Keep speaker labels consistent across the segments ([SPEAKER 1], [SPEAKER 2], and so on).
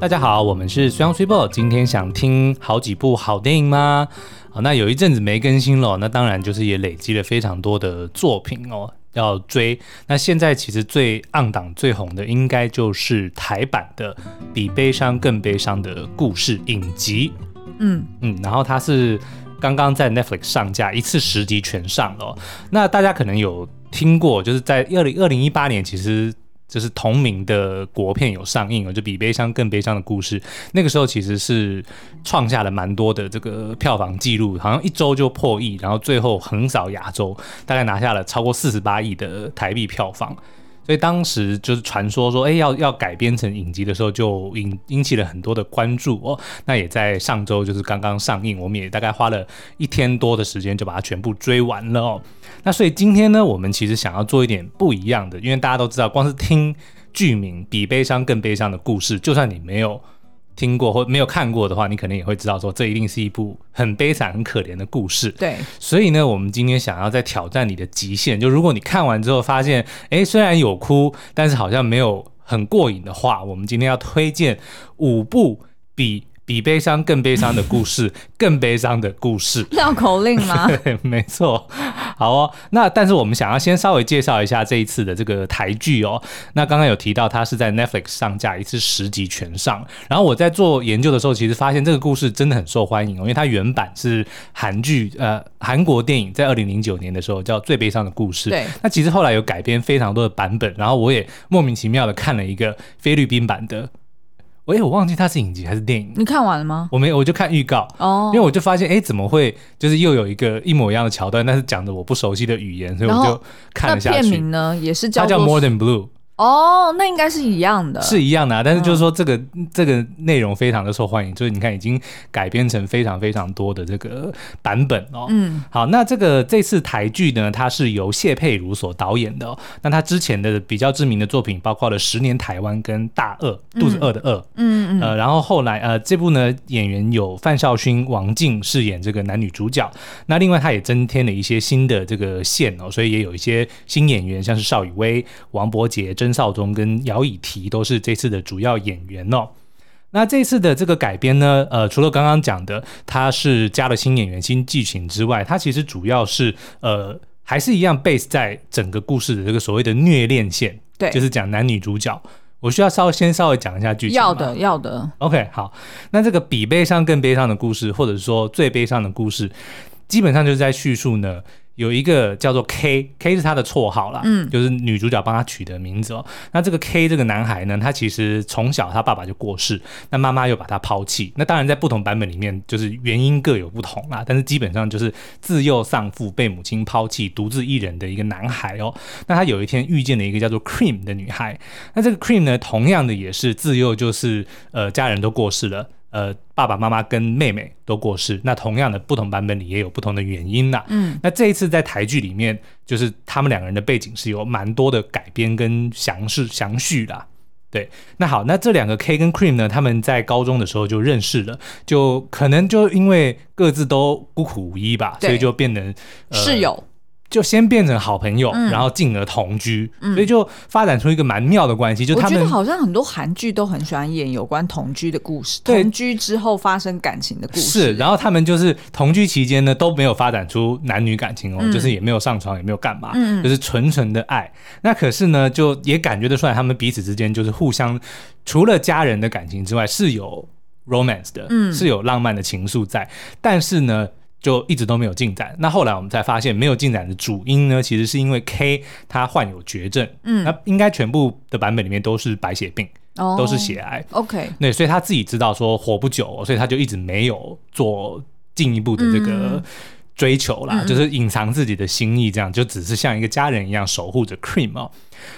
[SPEAKER 1] 大家好，我们是 Sun Super。今天想听好几部好电影吗？好，那有一阵子没更新了，那当然就是也累积了非常多的作品哦，要追。那现在其实最 on 档最红的，应该就是台版的《比悲伤更悲伤的故事》影集。嗯嗯，然后它是刚刚在 Netflix 上架，一次十集全上了哦。那大家可能有听过，就是在二零二零一八年，其实。就是同名的国片有上映，就比悲伤更悲伤的故事。那个时候其实是创下了蛮多的这个票房记录，好像一周就破亿，然后最后横扫亚洲，大概拿下了超过四十八亿的台币票房。所以当时就是传说说，哎，要要改编成影集的时候，就引引起了很多的关注哦。那也在上周就是刚刚上映，我们也大概花了一天多的时间就把它全部追完了哦。那所以今天呢，我们其实想要做一点不一样的，因为大家都知道，光是听剧名比悲伤更悲伤的故事，就算你没有。听过或没有看过的话，你可能也会知道说，这一定是一部很悲惨、很可怜的故事。
[SPEAKER 2] 对，
[SPEAKER 1] 所以呢，我们今天想要再挑战你的极限，就如果你看完之后发现，哎，虽然有哭，但是好像没有很过瘾的话，我们今天要推荐五部比。比悲伤更悲伤的故事，更悲伤的故事。
[SPEAKER 2] 绕口令吗？
[SPEAKER 1] 对，没错。好哦，那但是我们想要先稍微介绍一下这一次的这个台剧哦。那刚刚有提到它是在 Netflix 上架，一次十集全上。然后我在做研究的时候，其实发现这个故事真的很受欢迎哦，因为它原版是韩剧，呃，韩国电影，在二零零九年的时候叫《最悲伤的故事》。
[SPEAKER 2] 对。
[SPEAKER 1] 那其实后来有改编非常多的版本，然后我也莫名其妙的看了一个菲律宾版的。哎、欸，我忘记它是影集还是电影。
[SPEAKER 2] 你看完了吗？
[SPEAKER 1] 我没有，我就看预告。哦，因为我就发现，哎、欸，怎么会就是又有一个一模一样的桥段，但是讲着我不熟悉的语言，所以我就看了下去。
[SPEAKER 2] 那片名呢，也是叫
[SPEAKER 1] 它叫 More Than Blue。
[SPEAKER 2] 哦，那应该是一样的，
[SPEAKER 1] 是一样的啊。但是就是说，这个、嗯、这个内容非常的受欢迎，就是你看已经改编成非常非常多的这个版本哦。嗯，好，那这个这次台剧呢，它是由谢佩如所导演的、哦。那他之前的比较知名的作品包括了《十年台湾》跟《大饿》，肚子饿的饿。嗯嗯呃，然后后来呃，这部呢演员有范少勋、王静饰演这个男女主角。那另外他也增添了一些新的这个线哦，所以也有一些新演员，像是邵雨薇、王柏杰、曾少宗跟姚以缇都是这次的主要演员哦。那这次的这个改编呢，呃，除了刚刚讲的，它是加了新演员、新剧情之外，它其实主要是呃，还是一样 base 在整个故事的这个所谓的虐恋线，
[SPEAKER 2] 对，
[SPEAKER 1] 就是讲男女主角。我需要稍微先稍微讲一下剧情。
[SPEAKER 2] 要的，要的。
[SPEAKER 1] OK，好，那这个比悲伤更悲伤的故事，或者说最悲伤的故事，基本上就是在叙述呢。有一个叫做 K，K 是他的绰号啦，嗯，就是女主角帮他取的名字哦。那这个 K 这个男孩呢，他其实从小他爸爸就过世，那妈妈又把他抛弃。那当然在不同版本里面，就是原因各有不同啦，但是基本上就是自幼丧父，被母亲抛弃，独自一人的一个男孩哦。那他有一天遇见了一个叫做 Cream 的女孩，那这个 Cream 呢，同样的也是自幼就是呃家人都过世了。呃，爸爸妈妈跟妹妹都过世，那同样的不同版本里也有不同的原因呐。嗯，那这一次在台剧里面，就是他们两个人的背景是有蛮多的改编跟详细详叙啦。对，那好，那这两个 K 跟 Cream 呢，他们在高中的时候就认识了，就可能就因为各自都孤苦无依吧，所以就变成、呃、
[SPEAKER 2] 室友。
[SPEAKER 1] 就先变成好朋友，嗯、然后进而同居，嗯、所以就发展出一个蛮妙的关系。就他们
[SPEAKER 2] 我觉得好像很多韩剧都很喜欢演有关同居的故事，同居之后发生感情的故事。
[SPEAKER 1] 是，然后他们就是同居期间呢都没有发展出男女感情哦，嗯、就是也没有上床，也没有干嘛，嗯、就是纯纯的爱。那可是呢，就也感觉得出来，他们彼此之间就是互相除了家人的感情之外，是有 romance 的，嗯、是有浪漫的情愫在，但是呢。就一直都没有进展。那后来我们才发现，没有进展的主因呢，其实是因为 K 他患有绝症。嗯，那应该全部的版本里面都是白血病，哦、都是血癌。OK，对，所以他自己知道说活不久，所以他就一直没有做进一步的这个。嗯追求啦，就是隐藏自己的心意，这样就只是像一个家人一样守护着 Cream 哦。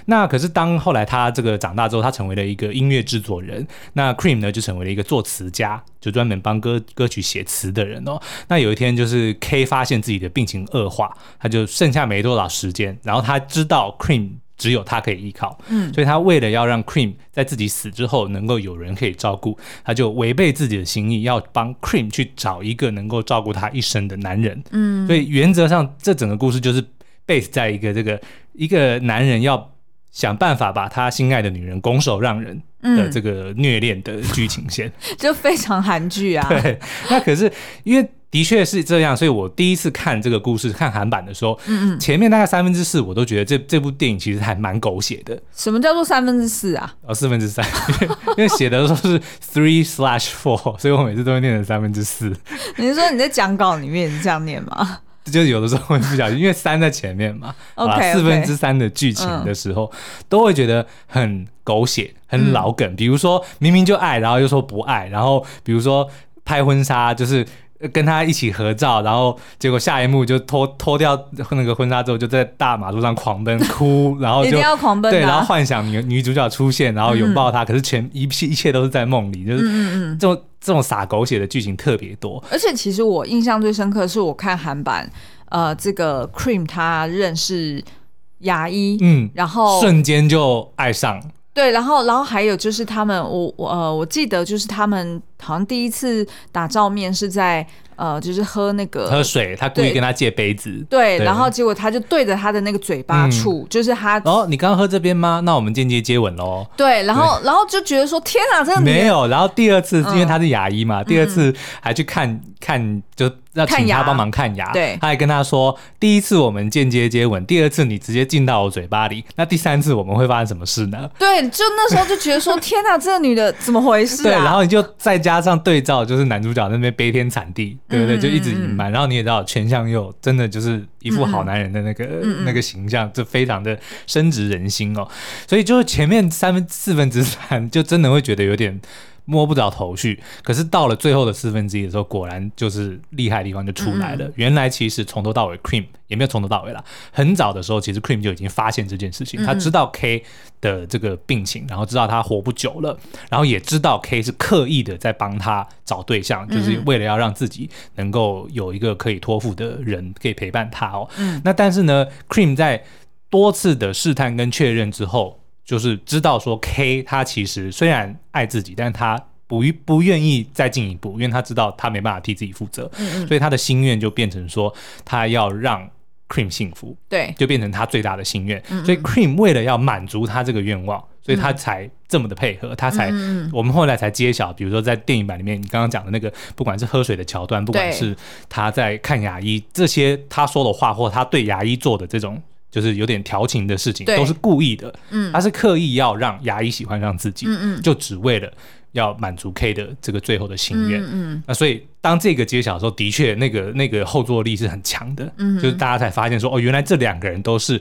[SPEAKER 1] 那可是当后来他这个长大之后，他成为了一个音乐制作人，那 Cream 呢就成为了一个作词家，就专门帮歌歌曲写词的人哦。那有一天就是 K 发现自己的病情恶化，他就剩下没多少时间，然后他知道 Cream。只有他可以依靠，嗯，所以他为了要让 Cream 在自己死之后能够有人可以照顾，他就违背自己的心意，要帮 Cream 去找一个能够照顾他一生的男人，嗯，所以原则上这整个故事就是 base 在一个这个一个男人要想办法把他心爱的女人拱手让人的这个虐恋的剧情线，嗯、
[SPEAKER 2] 就非常韩剧啊。
[SPEAKER 1] 对，那可是因为。的确是这样，所以我第一次看这个故事，看韩版的时候，嗯嗯，前面大概三分之四我都觉得这这部电影其实还蛮狗血的。
[SPEAKER 2] 什么叫做三分之四啊？
[SPEAKER 1] 哦，四分之三，因为写的都是 three slash four，所以我每次都会念成三分之四。
[SPEAKER 2] 你是说你在讲稿里面是这样念吗？
[SPEAKER 1] 就是有的时候会不小心，因为三在前面嘛，OK，四分之三的剧情的时候，嗯、都会觉得很狗血、很老梗。嗯、比如说明明就爱，然后又说不爱，然后比如说拍婚纱就是。跟他一起合照，然后结果下一幕就脱脱掉那个婚纱之后，就在大马路上狂奔哭，然后就一定
[SPEAKER 2] 要狂奔，
[SPEAKER 1] 对，然后幻想女女主角出现，然后拥抱他，嗯、可是全一切一切都是在梦里，就是这种这种洒狗血的剧情特别多。
[SPEAKER 2] 而且其实我印象最深刻的是我看韩版，呃，这个 Cream 他认识牙医，嗯，然后
[SPEAKER 1] 瞬间就爱上。
[SPEAKER 2] 对，然后然后还有就是他们，我我呃，我记得就是他们好像第一次打照面是在。呃，就是喝那个
[SPEAKER 1] 喝水，他故意跟他借杯子，
[SPEAKER 2] 对，对，然后结果他就对着他的那个嘴巴处，嗯、就是他
[SPEAKER 1] 哦，你刚刚喝这边吗？那我们间接接吻喽。
[SPEAKER 2] 对，然后然后就觉得说天哪，真的
[SPEAKER 1] 没有。然后第二次，因为他是牙医嘛，嗯、第二次还去看看就。要请他帮忙看牙，对，他还跟他说，第一次我们间接接吻，第二次你直接进到我嘴巴里，那第三次我们会发生什么事呢？
[SPEAKER 2] 对，就那时候就觉得说，天哪，这个女的怎么回事啊？
[SPEAKER 1] 对，然后你就再加上对照，就是男主角那边悲天惨地，对不对？就一直隐瞒，然后你也知道全向佑真的就是一副好男人的那个那个形象，就非常的深植人心哦。所以就是前面三分四分之三，就真的会觉得有点。摸不着头绪，可是到了最后的四分之一的时候，果然就是厉害的地方就出来了。嗯、原来其实从头到尾，Cream 也没有从头到尾啦。很早的时候，其实 Cream 就已经发现这件事情，嗯、他知道 K 的这个病情，然后知道他活不久了，然后也知道 K 是刻意的在帮他找对象，嗯、就是为了要让自己能够有一个可以托付的人可以陪伴他哦。嗯、那但是呢，Cream 在多次的试探跟确认之后。就是知道说 K 他其实虽然爱自己，但是他不不愿意再进一步，因为他知道他没办法替自己负责，嗯嗯，所以他的心愿就变成说他要让 Cream 幸福，
[SPEAKER 2] 对，
[SPEAKER 1] 就变成他最大的心
[SPEAKER 2] 愿。
[SPEAKER 1] 所以 Cream 为了要满足他这个愿望，所以他才这么的配合，他才我们后来才揭晓，比如说在电影版里面，你刚刚讲的那个，不管是喝水的桥段，不管是他在看牙医这些他说的话，或他对牙医做的这种。就是有点调情的事情，都是故意的。嗯，他是刻意要让牙医喜欢上自己，嗯嗯，就只为了要满足 K 的这个最后的心愿。嗯，嗯，那所以当这个揭晓的时候，的确那个那个后坐力是很强的。嗯，就是大家才发现说，哦，原来这两个人都是。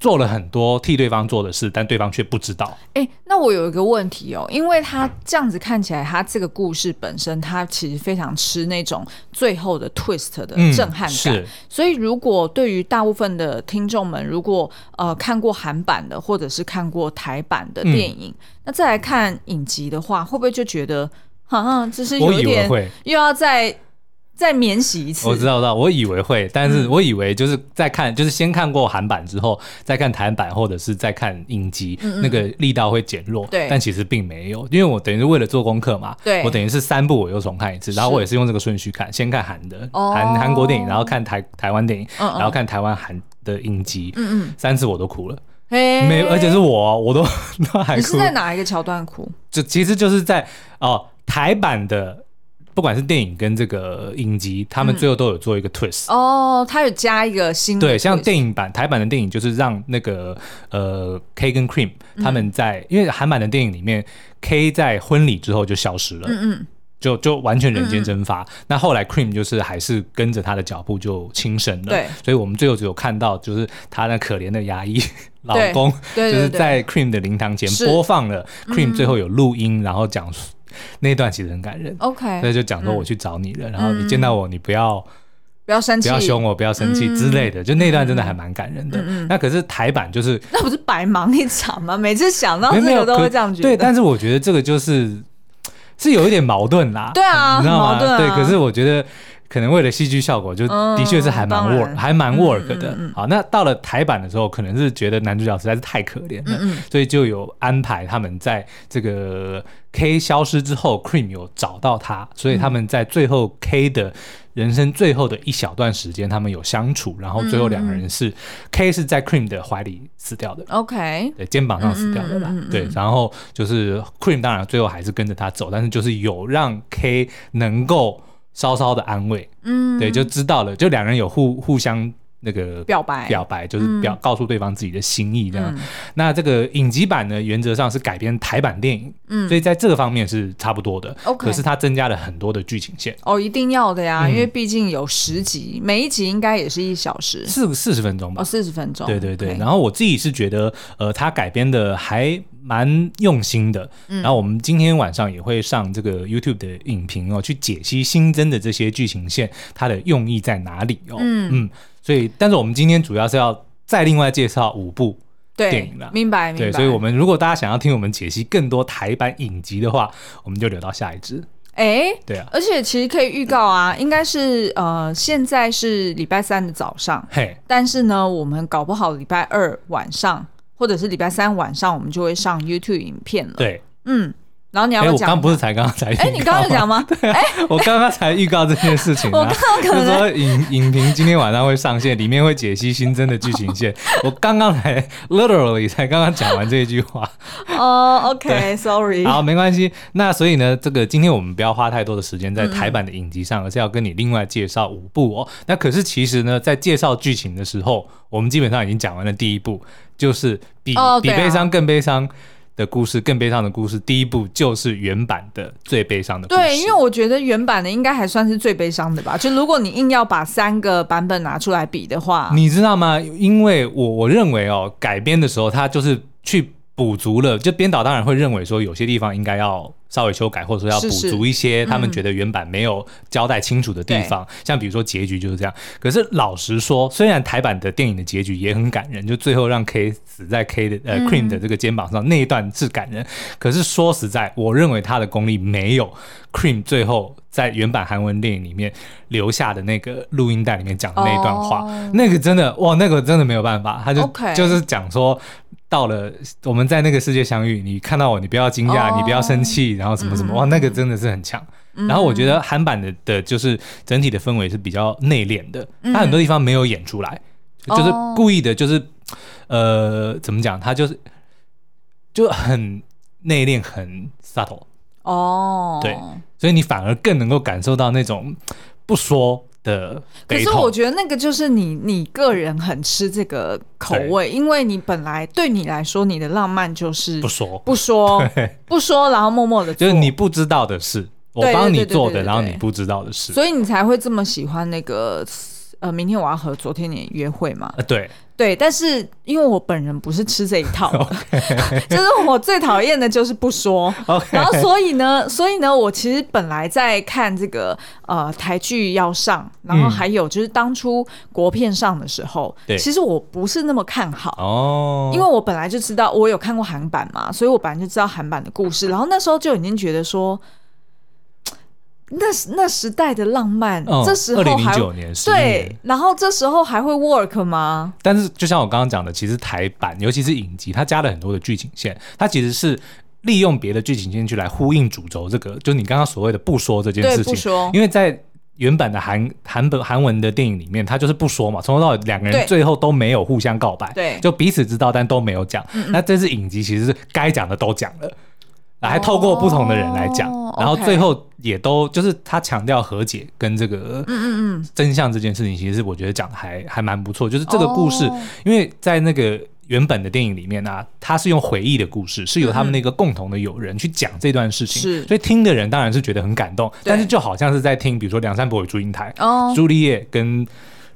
[SPEAKER 1] 做了很多替对方做的事，但对方却不知道。
[SPEAKER 2] 哎、欸，那我有一个问题哦，因为他这样子看起来，他这个故事本身，他其实非常吃那种最后的 twist 的震撼感。所以，如果对于大部分的听众们，如果呃看过韩版的，或者是看过台版的电影，嗯、那再来看影集的话，会不会就觉得，好像就是有一点又要再。再免洗一次，
[SPEAKER 1] 我知道，知道，我以为会，但是我以为就是在看，嗯、就是先看过韩版之后，再看台版，或者是再看影集，嗯嗯那个力道会减弱。对，但其实并没有，因为我等于是为了做功课嘛。对，我等于是三部我又重看一次，然后我也是用这个顺序看，先看韩的韩韩国电影，然后看台台湾电影，然后看台湾韩的影集，嗯嗯，三次我都哭了，嘿没，而且是我，我都 都还哭。你
[SPEAKER 2] 是在哪一个桥段哭？
[SPEAKER 1] 就其实就是在哦台版的。不管是电影跟这个影集，他们最后都有做一个 twist、
[SPEAKER 2] 嗯、哦，他有加一个新的
[SPEAKER 1] 对，像电影版台版的电影就是让那个呃 K 跟 Cream 他们在，嗯、因为韩版的电影里面 K 在婚礼之后就消失了，嗯嗯，就就完全人间蒸发。那后来 Cream 就是还是跟着他的脚步就轻生了，对，所以我们最后只有看到就是他那可怜的牙医 老公，对，就是在 Cream 的灵堂前播放了 Cream 最后有录音，然后讲。那一段其实很感人，OK，所以就讲说我去找你了，嗯、然后你见到我，你不要
[SPEAKER 2] 不要生气，
[SPEAKER 1] 不要凶我，不要生气之类的，嗯、就那段真的还蛮感人的。嗯、那可是台版就是
[SPEAKER 2] 那不是白忙一场吗？每次想到这个都会这样觉得。
[SPEAKER 1] 对，但是我觉得这个就是是有一点矛盾啦，
[SPEAKER 2] 对啊，
[SPEAKER 1] 你知道吗？
[SPEAKER 2] 矛盾啊、
[SPEAKER 1] 对，可是我觉得可能为了戏剧效果，就的确是还蛮 work，、嗯、还蛮 work 的。嗯嗯嗯、好，那到了台版的时候，可能是觉得男主角实在是太可怜了，所以就有安排他们在这个 K 消失之后，Cream 有找到他，所以他们在最后 K 的人生最后的一小段时间，他们有相处，然后最后两个人是、嗯、K 是在 Cream 的怀里死掉的
[SPEAKER 2] ，OK，
[SPEAKER 1] 对，肩膀上死掉的吧，对，然后就是 Cream 当然最后还是跟着他走，但是就是有让 K 能够。稍稍的安慰，嗯，对，就知道了，就两人有互互相那个
[SPEAKER 2] 表白，
[SPEAKER 1] 表白就是表、嗯、告诉对方自己的心意这样。嗯、那这个影集版呢，原则上是改编台版电影，嗯，所以在这个方面是差不多的。OK，可是它增加了很多的剧情线。
[SPEAKER 2] 哦，一定要的呀，嗯、因为毕竟有十集，每一集应该也是一小时，
[SPEAKER 1] 四四十分钟吧？
[SPEAKER 2] 哦，四十分
[SPEAKER 1] 钟。对对对。然后我自己是觉得，呃，它改编的还。蛮用心的，然后我们今天晚上也会上这个 YouTube 的影评哦，去解析新增的这些剧情线，它的用意在哪里哦。嗯嗯，所以，但是我们今天主要是要再另外介绍五部电影了，
[SPEAKER 2] 明白明白。
[SPEAKER 1] 对，所以我们如果大家想要听我们解析更多台版影集的话，我们就留到下一支。
[SPEAKER 2] 哎，
[SPEAKER 1] 对啊，
[SPEAKER 2] 而且其实可以预告啊，应该是呃，现在是礼拜三的早上，嘿，但是呢，我们搞不好礼拜二晚上。或者是礼拜三晚上，我们就会上 YouTube 影片了。
[SPEAKER 1] 对，
[SPEAKER 2] 嗯，然后你要讲，
[SPEAKER 1] 我刚不是才刚刚才，
[SPEAKER 2] 哎，你刚刚讲吗？
[SPEAKER 1] 对，哎，我刚刚才预告这件事情。
[SPEAKER 2] 我刚刚可能
[SPEAKER 1] 说影影评今天晚上会上线，里面会解析新增的剧情线。我刚刚才 literally 才刚刚讲完这一句话。
[SPEAKER 2] 哦，OK，Sorry。
[SPEAKER 1] 好，没关系。那所以呢，这个今天我们不要花太多的时间在台版的影集上，而是要跟你另外介绍五部哦。那可是其实呢，在介绍剧情的时候，我们基本上已经讲完了第一部。就是比、oh, 比悲伤更悲伤的故事，更悲伤的故事。第一部就是原版的最悲伤的故事。
[SPEAKER 2] 对，因为我觉得原版的应该还算是最悲伤的吧。就如果你硬要把三个版本拿出来比的话，
[SPEAKER 1] 你知道吗？因为我我认为哦，改编的时候他就是去。补足了，就编导当然会认为说有些地方应该要稍微修改，或者说要补足一些他们觉得原版没有交代清楚的地方，嗯、像比如说结局就是这样。可是老实说，虽然台版的电影的结局也很感人，就最后让 K 死在 K 的呃 Cream 的这个肩膀上、嗯、那一段是感人。可是说实在，我认为他的功力没有 Cream 最后在原版韩文电影里面留下的那个录音带里面讲的那一段话，哦、那个真的哇，那个真的没有办法，他就就是讲说。到了我们在那个世界相遇，你看到我，你不要惊讶，oh, 你不要生气，然后什么什么，嗯、哇，那个真的是很强。嗯、然后我觉得韩版的的就是整体的氛围是比较内敛的，他、嗯、很多地方没有演出来，就是故意的，就是、oh. 呃，怎么讲，他就是就很内敛，很 subtle 哦，oh. 对，所以你反而更能够感受到那种不说。的，
[SPEAKER 2] 可是我觉得那个就是你你个人很吃这个口味，因为你本来对你来说，你的浪漫就是
[SPEAKER 1] 不说。
[SPEAKER 2] 不
[SPEAKER 1] 说
[SPEAKER 2] 不说，然后默默的，
[SPEAKER 1] 就是你不知道的事，我帮你做的，然后你不知道的事，
[SPEAKER 2] 所以你才会这么喜欢那个呃，明天我要和昨天你约会嘛？
[SPEAKER 1] 呃，对。
[SPEAKER 2] 对，但是因为我本人不是吃这一套. 就是我最讨厌的就是不说。然后所以呢，所以呢，我其实本来在看这个呃台剧要上，然后还有就是当初国片上的时候，嗯、其实我不是那么看好哦，因为我本来就知道我有看过韩版嘛，所以我本来就知道韩版的故事，然后那时候就已经觉得说。那那时代的浪漫，嗯、这时候还
[SPEAKER 1] 2009年
[SPEAKER 2] 对，然后这时候还会 work 吗？
[SPEAKER 1] 但是就像我刚刚讲的，其实台版尤其是影集，它加了很多的剧情线，它其实是利用别的剧情线去来呼应主轴。这个就是你刚刚所谓的不说这件事情，不说，因为在原版的韩韩本韩文的电影里面，它就是不说嘛，从头到尾两个人最后都没有互相告白，对，就彼此知道但都没有讲。嗯嗯，那这次影集其实是该讲的都讲了。来透过不同的人来讲，oh. 然后最后也都就是他强调和解跟这个嗯嗯嗯真相这件事情，其实我觉得讲的还还蛮不错。就是这个故事，oh. 因为在那个原本的电影里面呢、啊，他是用回忆的故事，是由他们那个共同的友人去讲这段事情，所以听的人当然是觉得很感动，但是就好像是在听，比如说《梁山伯与祝英台》哦，朱丽叶跟。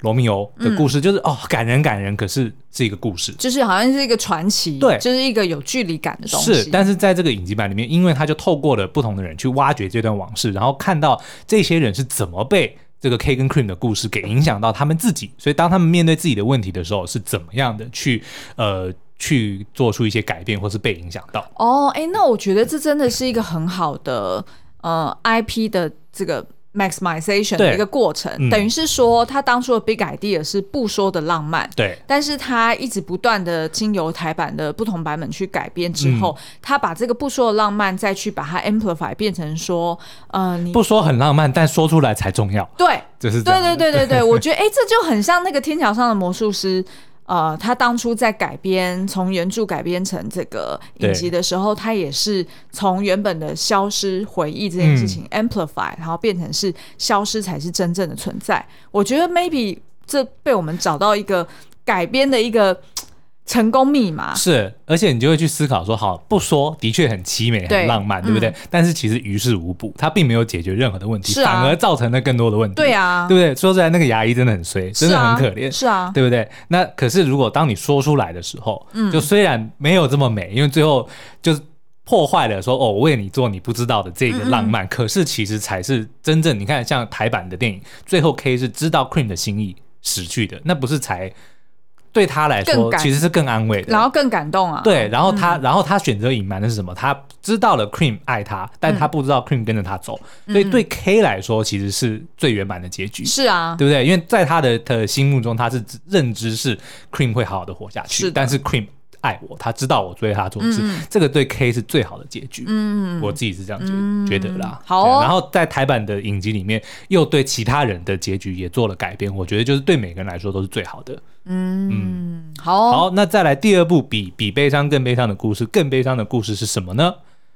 [SPEAKER 1] 罗密欧的故事就是、嗯、哦，感人感人，可是是一个故事，
[SPEAKER 2] 就是好像是一个传奇，
[SPEAKER 1] 对，
[SPEAKER 2] 就是一个有距离感的东西。
[SPEAKER 1] 是，但是在这个影集版里面，因为他就透过了不同的人去挖掘这段往事，然后看到这些人是怎么被这个 K 跟 Cream 的故事给影响到他们自己，所以当他们面对自己的问题的时候，是怎么样的去呃去做出一些改变，或是被影响到。
[SPEAKER 2] 哦，哎，那我觉得这真的是一个很好的呃 IP 的这个。Maximization 的一个过程，嗯、等于是说他当初的 big idea 是不说的浪漫，
[SPEAKER 1] 对，
[SPEAKER 2] 但是他一直不断的经由台版的不同版本去改编之后，嗯、他把这个不说的浪漫再去把它 amplify 变成说，呃，你
[SPEAKER 1] 不说很浪漫，但说出来才重要，
[SPEAKER 2] 对，
[SPEAKER 1] 就是
[SPEAKER 2] 对对对对对，我觉得哎，这就很像那个天桥上的魔术师。呃，他当初在改编从原著改编成这个影集的时候，他也是从原本的消失回忆这件事情 amplify，、嗯、然后变成是消失才是真正的存在。我觉得 maybe 这被我们找到一个改编的一个。成功密码
[SPEAKER 1] 是，而且你就会去思考说，好，不说的确很凄美、很浪漫，对，对不对？嗯、但是其实于事无补，它并没有解决任何的问题，啊、反而造成了更多的问题。
[SPEAKER 2] 对啊，
[SPEAKER 1] 对不对？说出来，那个牙医真的很衰，真的很可怜，
[SPEAKER 2] 是啊，
[SPEAKER 1] 对不对？那可是如果当你说出来的时候，嗯，就虽然没有这么美，因为最后就是破坏了说，哦，我为你做你不知道的这个浪漫，嗯嗯，可是其实才是真正。你看，像台版的电影，最后 K 是知道 Queen 的心意死去的，那不是才。对他来说，其实是更安慰的，
[SPEAKER 2] 然后更感动啊。
[SPEAKER 1] 对，然后他，嗯、然后他选择隐瞒的是什么？他知道了 Cream 爱他，但他不知道 Cream 跟着他走，嗯、所以对 K 来说，其实是最圆满的结局。是啊，对不对？因为在他的的心目中，他是认知是 Cream 会好好的活下去，是但是 Cream。爱我，他知道我追他做事，嗯、这个对 K 是最好的结局。嗯，我自己是这样觉、嗯、觉得啦。
[SPEAKER 2] 好、哦，
[SPEAKER 1] 然后在台版的影集里面，又对其他人的结局也做了改编，我觉得就是对每个人来说都是最好的。嗯嗯，好、哦，好，那再来第二部比比悲伤更悲伤的故事，更悲伤的故事是什么呢？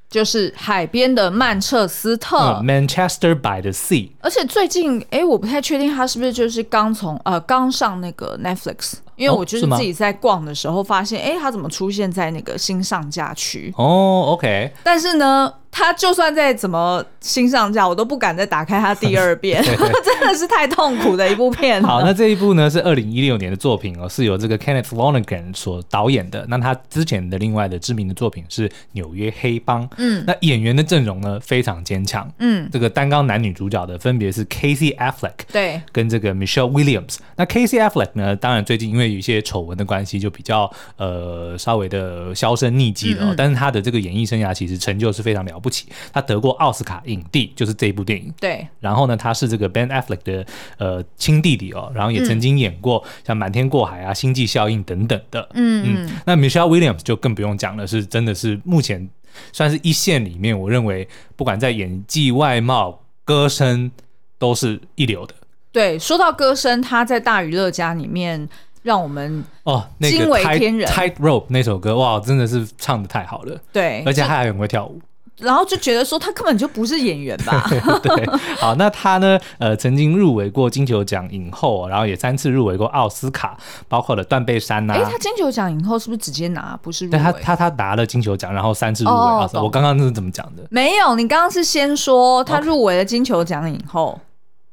[SPEAKER 2] 就是海边的曼彻斯特、
[SPEAKER 1] 嗯、，Manchester by the Sea。
[SPEAKER 2] 而且最近，哎，我不太确定他是不是就是刚从呃刚上那个 Netflix。因为我就是自己在逛的时候发现，哎、哦，它怎么出现在那个新上架区？
[SPEAKER 1] 哦，OK。
[SPEAKER 2] 但是呢，它就算再怎么新上架，我都不敢再打开它第二遍，真的是太痛苦的一部片。
[SPEAKER 1] 好，那这一部呢是二零一六年的作品哦，是由这个 Kenneth Lonergan 所导演的。那他之前的另外的知名的作品是《纽约黑帮》。嗯，那演员的阵容呢非常坚强。嗯，这个单纲男女主角的分别是 Casey Affleck
[SPEAKER 2] 对，
[SPEAKER 1] 跟这个 Michelle Williams。那 Casey Affleck 呢，当然最近因为有一些丑闻的关系，就比较呃稍微的销声匿迹了。嗯嗯，但是他的这个演艺生涯其实成就是非常了不起，他得过奥斯卡影帝，就是这一部电影。
[SPEAKER 2] 对。
[SPEAKER 1] 然后呢，他是这个 Ben Affleck 的呃亲弟弟哦，然后也曾经演过像《瞒天过海》啊、《星际效应》等等的。嗯嗯。那 Michelle Williams 就更不用讲了，是真的是目前算是一线里面，我认为不管在演技、外貌、歌声都是一流的。
[SPEAKER 2] 对，说到歌声，他在大娱乐家里面让我们哦，惊为天人。
[SPEAKER 1] Tight Rope 那首歌，哇，真的是唱的太好了。
[SPEAKER 2] 对，
[SPEAKER 1] 而且他还很会跳舞。
[SPEAKER 2] 然后就觉得说他根本就不是演员吧？
[SPEAKER 1] 对，好，那他呢？呃，曾经入围过金球奖影后，然后也三次入围过奥斯卡，包括了断背山呐、啊。
[SPEAKER 2] 哎，他金球奖影后是不是直接拿？不是入围？
[SPEAKER 1] 他他他拿了金球奖，然后三次入围奥斯卡。我刚刚是怎么讲的？
[SPEAKER 2] 没有，你刚刚是先说他入围了金球奖影后。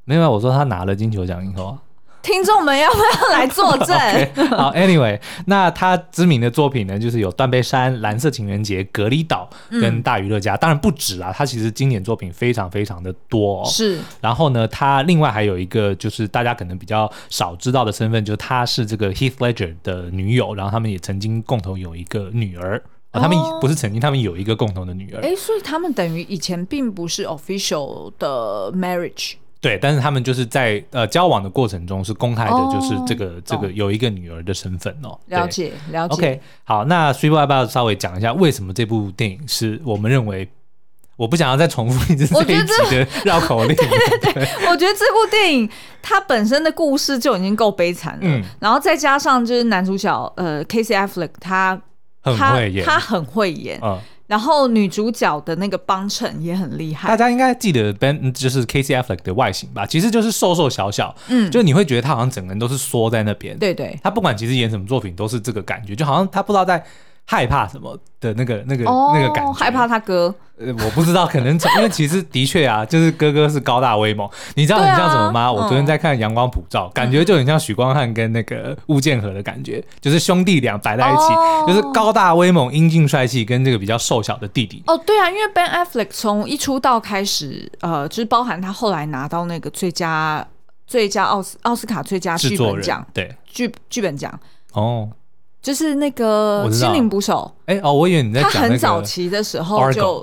[SPEAKER 1] 没有，我说他拿了金球奖影后。
[SPEAKER 2] 听众们要不要来作证？
[SPEAKER 1] okay, 好，Anyway，那他知名的作品呢，就是有《断背山》《蓝色情人节》《隔离岛》跟《大娱乐家》，嗯，当然不止啊，他其实经典作品非常非常的多，哦。
[SPEAKER 2] 是。
[SPEAKER 1] 然后呢，他另外还有一个就是大家可能比较少知道的身份，就是他是这个 Heath Ledger 的女友，然后他们也曾经共同有一个女儿。啊，他们不是曾经，他们有一个共同的女儿。
[SPEAKER 2] 哎，所以他们等于以前并不是 official 的 marriage。
[SPEAKER 1] 对，但是他们就是在呃交往的过程中是公开的，就是这个、哦、这个有一个女儿的身份哦。
[SPEAKER 2] 了解了解。
[SPEAKER 1] OK，好，那 Super 要不要稍微讲一下为什么这部电影是我们认为？我不想要再重复一次这一集的 绕口令。对对对，
[SPEAKER 2] 我觉得这部电影它本身的故事就已经够悲惨了，嗯，然后再加上就是男主角呃 Casey Affleck 他
[SPEAKER 1] 很会演，
[SPEAKER 2] 他很会演，嗯。然后女主角的那个帮衬也很厉害，
[SPEAKER 1] 大家应该记得 Ben 就是 Casey Affleck 的外形吧？其实就是瘦瘦小小，嗯，就你会觉得他好像整个人都是缩在那边，
[SPEAKER 2] 对对，
[SPEAKER 1] 他不管其实演什么作品都是这个感觉，就好像他不知道在。害怕什么的那个、那个、oh, 那个感觉？
[SPEAKER 2] 害怕他哥？
[SPEAKER 1] 呃，我不知道，可能因为其实的确啊，就是哥哥是高大威猛。你知道很像什么吗？啊、我昨天在看《阳光普照》，嗯，感觉就很像许光汉跟那个吴建和的感觉，就是兄弟俩摆在一起，oh. 就是高大威猛、英俊帅气，跟这个比较瘦小的弟弟。
[SPEAKER 2] 哦，对啊，因为 Ben Affleck 从一出道开始，呃，就是包含他后来拿到那个最佳最佳奥斯奥斯卡最佳剧本奖，
[SPEAKER 1] 对
[SPEAKER 2] 剧剧本奖
[SPEAKER 1] 哦。Oh.
[SPEAKER 2] 就是那个心灵捕手，
[SPEAKER 1] 哎哦，我以为你在讲、那个、
[SPEAKER 2] 他很早期的时候就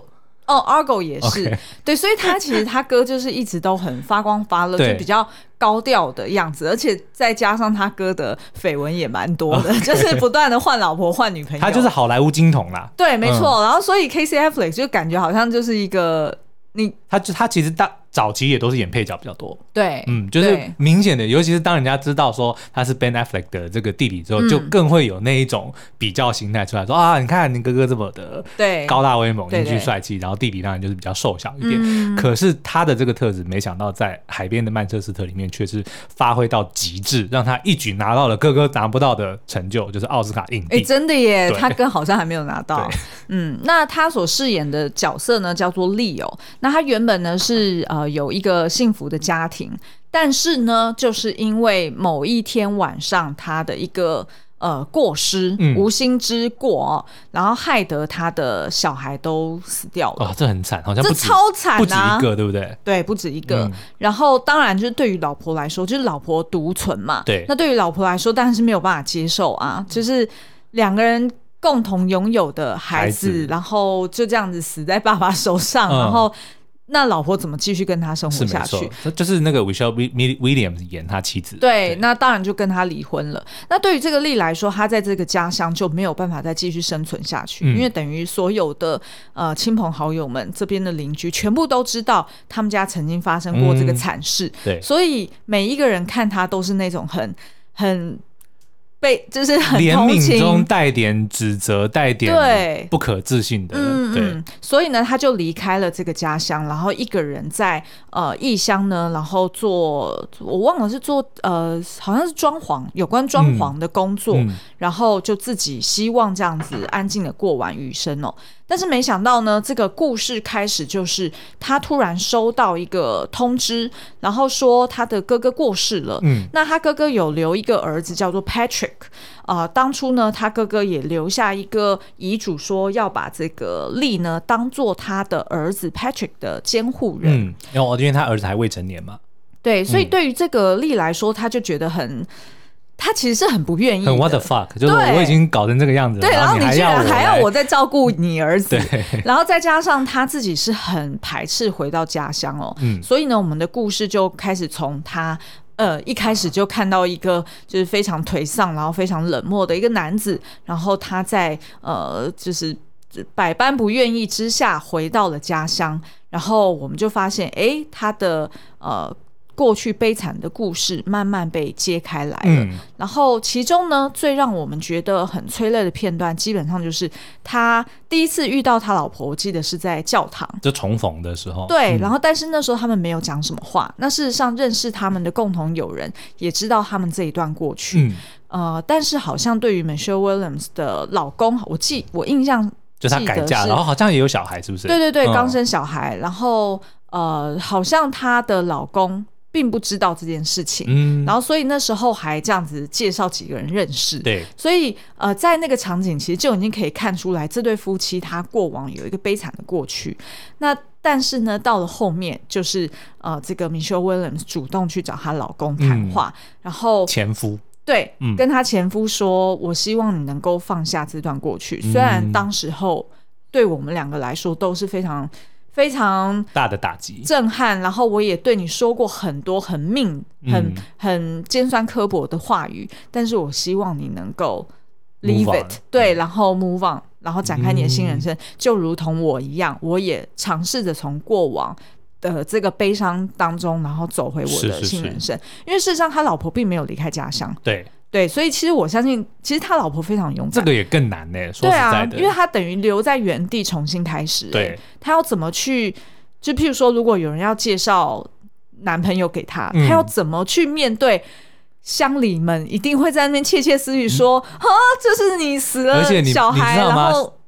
[SPEAKER 2] 哦，Argo 也是，okay. 对，所以他其实他哥就是一直都很发光发热，就比较高调的样子，而且再加上他哥的绯闻也蛮多的，okay. 就是不断的换老婆换女朋友，
[SPEAKER 1] 他就是好莱坞金童啦。
[SPEAKER 2] 对，没错。嗯、然后所以 Casey Affleck 就感觉好像就是一个你，
[SPEAKER 1] 他就他其实大。早期也都是演配角比较多，
[SPEAKER 2] 对，
[SPEAKER 1] 嗯，就是明显的，尤其是当人家知道说他是 Ben Affleck 的这个弟弟之后，嗯、就更会有那一种比较心态出来说啊，你看你哥哥这么的对高大威猛、英俊帅气，然后弟弟当然就是比较瘦小一点。嗯、可是他的这个特质，没想到在海边的曼彻斯特里面却是发挥到极致，让他一举拿到了哥哥拿不到的成就，就是奥斯卡影帝。
[SPEAKER 2] 哎，真的耶，他哥好像还没有拿到。嗯，那他所饰演的角色呢，叫做 Leo。那他原本呢是呃。呃，有一个幸福的家庭，但是呢，就是因为某一天晚上他的一个呃过失，嗯、无心之过，然后害得他的小孩都死掉了。哦，
[SPEAKER 1] 这很惨，好像不止
[SPEAKER 2] 这超惨啊，
[SPEAKER 1] 不止一个，对不对？
[SPEAKER 2] 对，不止一个。嗯、然后，当然就是对于老婆来说，就是老婆独存嘛。
[SPEAKER 1] 对，
[SPEAKER 2] 那对于老婆来说，当然是没有办法接受啊，就是两个人共同拥有的孩子，孩子然后就这样子死在爸爸手上，嗯、然后。那老婆怎么继续跟他生活下去？
[SPEAKER 1] 就是那个 Michelle Williams 演他妻子。
[SPEAKER 2] 对，对，那当然就跟他离婚了。那对于这个丽来说，他在这个家乡就没有办法再继续生存下去，嗯、因为等于所有的呃亲朋好友们这边的邻居全部都知道他们家曾经发生过这个惨事。嗯、对，所以每一个人看他都是那种很很。被就是很怜
[SPEAKER 1] 悯中带点指责，带点不可置信的，
[SPEAKER 2] 嗯所以呢，他就离开了这个家乡，然后一个人在呃异乡呢，然后做我忘了是做呃好像是装潢有关装潢的工作，嗯嗯、然后就自己希望这样子安静的过完余生哦。但是没想到呢，这个故事开始就是他突然收到一个通知，然后说他的哥哥过世了。嗯，那他哥哥有留一个儿子叫做 Patrick，啊、呃，当初呢，他哥哥也留下一个遗嘱，说要把这个利呢当做他的儿子 Patrick 的监护人。嗯，
[SPEAKER 1] 因为因为他儿子还未成年嘛。
[SPEAKER 2] 对，所以对于这个利来说，他就觉得很。他其实是很不愿意，
[SPEAKER 1] 很 what the fuck，就是我已经搞成这个样子了，
[SPEAKER 2] 对，然后你居然还要我再照顾你儿子，
[SPEAKER 1] 对，
[SPEAKER 2] 然后再加上他自己是很排斥回到家乡哦，嗯，所以呢，我们的故事就开始从他呃一开始就看到一个就是非常颓丧，然后非常冷漠的一个男子，然后他在呃就是百般不愿意之下回到了家乡，然后我们就发现，哎，他的呃。过去悲惨的故事慢慢被揭开来了，嗯、然后其中呢，最让我们觉得很催泪的片段，基本上就是他第一次遇到他老婆，我记得是在教堂，
[SPEAKER 1] 就重逢的时候。
[SPEAKER 2] 对，嗯、然后但是那时候他们没有讲什么话。那事实上，认识他们的共同友人也知道他们这一段过去。嗯、呃，但是好像对于 Michelle Williams 的老公，我记我印象
[SPEAKER 1] 就他改嫁，然后好像也有小孩，是不是？
[SPEAKER 2] 对对对，刚生小孩，嗯、然后呃，好像她的老公。并不知道这件事情，嗯，然后所以那时候还这样子介绍几个人认识，
[SPEAKER 1] 对，
[SPEAKER 2] 所以呃，在那个场景其实就已经可以看出来，这对夫妻他过往有一个悲惨的过去。那但是呢，到了后面就是呃，这个 Michelle Williams 主动去找她老公谈话，嗯、然后
[SPEAKER 1] 前夫。
[SPEAKER 2] 对，嗯、跟她前夫说：“我希望你能够放下这段过去。嗯”虽然当时候对我们两个来说都是非常。非常
[SPEAKER 1] 大的打击，
[SPEAKER 2] 震撼。然后我也对你说过很多很命、很、嗯、很尖酸刻薄的话语，但是我希望你能够 leave it，on 对，然后 move on，然后展开你的新人生，嗯、就如同我一样，我也尝试着从过往的这个悲伤当中，然后走回我的新人生。是是是，因为事实上，他老婆并没有离开家乡，
[SPEAKER 1] 对。
[SPEAKER 2] 对，所以其实我相信，其实他老婆非常勇敢。
[SPEAKER 1] 这个也更难呢，说实在的。
[SPEAKER 2] 因为他等于留在原地重新开始。
[SPEAKER 1] 对，
[SPEAKER 2] 他要怎么去？就譬如说，如果有人要介绍男朋友给他，嗯、他要怎么去面对乡里们？一定会在那边窃窃私语说：“啊、嗯，这是你死了小孩，然后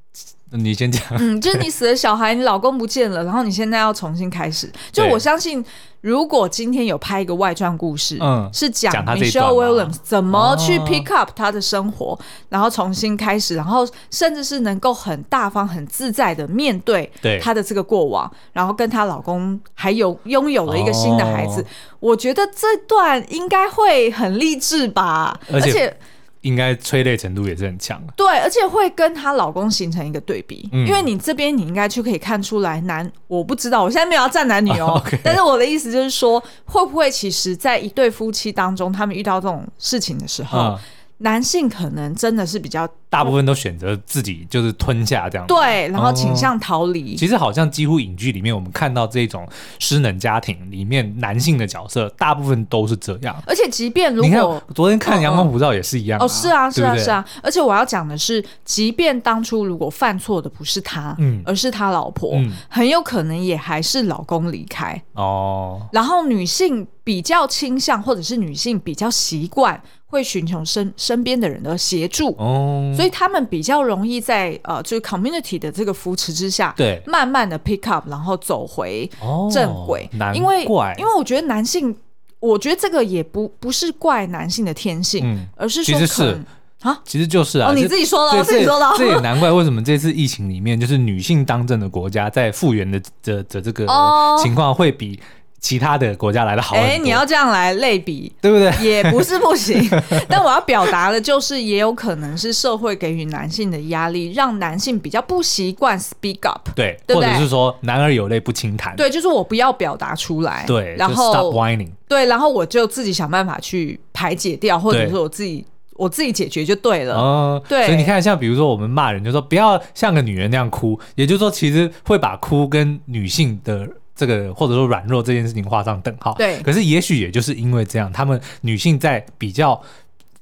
[SPEAKER 1] 你先讲。”
[SPEAKER 2] 嗯，就是你死了小孩，你老公不见了，然后你现在要重新开始。就我相信。如果今天有拍一个外传故事，嗯，是讲 Michelle Williams 怎么去 pick up 她的生活，哦、然后重新开始，然后甚至是能够很大方、很自在的面对她的这个过往，然后跟她老公还有拥有了一个新的孩子，哦、我觉得这段应该会很励志吧，而且。而且
[SPEAKER 1] 应该催泪程度也是很强。
[SPEAKER 2] 对，而且会跟她老公形成一个对比，嗯、因为你这边你应该就可以看出来男，我不知道，我现在没有要站男女哦，但是我的意思就是说，会不会其实在一对夫妻当中，他们遇到这种事情的时候。嗯男性可能真的是比较，
[SPEAKER 1] 大部分都选择自己就是吞下这样，
[SPEAKER 2] 对，然后倾向逃离。
[SPEAKER 1] 哦。其实好像几乎影剧里面我们看到这种失能家庭里面男性的角色，大部分都是这样。
[SPEAKER 2] 而且即便如果
[SPEAKER 1] 你看昨天看《阳光普照》也是一样，啊，
[SPEAKER 2] 哦，是啊，是啊，是啊。而且我要讲的是，即便当初如果犯错的不是他，嗯，而是他老婆，嗯，很有可能也还是老公离开哦。然后女性比较倾向，或者是女性比较习惯。会寻求身身边的人的协助，哦，所以他们比较容易在呃，就是 community 的这个扶持之下，对，慢慢的 pick up，然后走回正轨。哦、因为因为我觉得男性，我觉得这个也不不是怪男性的天性，嗯、而是
[SPEAKER 1] 说是。啊，其实就是啊，
[SPEAKER 2] 哦、你自己说的，我自己说的，
[SPEAKER 1] 这也难怪为什么这次疫情里面，就是女性当政的国家在复原的的的这个情况会比。其他的国家来的好，哎，
[SPEAKER 2] 你要这样来类比，
[SPEAKER 1] 对不对？
[SPEAKER 2] 也不是不行，但我要表达的就是，也有可能是社会给予男性的压力，让男性比较不习惯 speak up，
[SPEAKER 1] 对，对对？或者是说男儿有泪不轻弹，
[SPEAKER 2] 对，就是我不要表达出来，
[SPEAKER 1] 对，
[SPEAKER 2] 然后
[SPEAKER 1] stop whining，
[SPEAKER 2] 对，然后我就自己想办法去排解掉，或者说我自己我自己解决就对了，嗯，对，
[SPEAKER 1] 所以你看，像比如说我们骂人，就说不要像个女人那样哭，也就是说，其实会把哭跟女性的。这个或者说软弱这件事情画上等号，对。可是也许也就是因为这样，他们女性在比较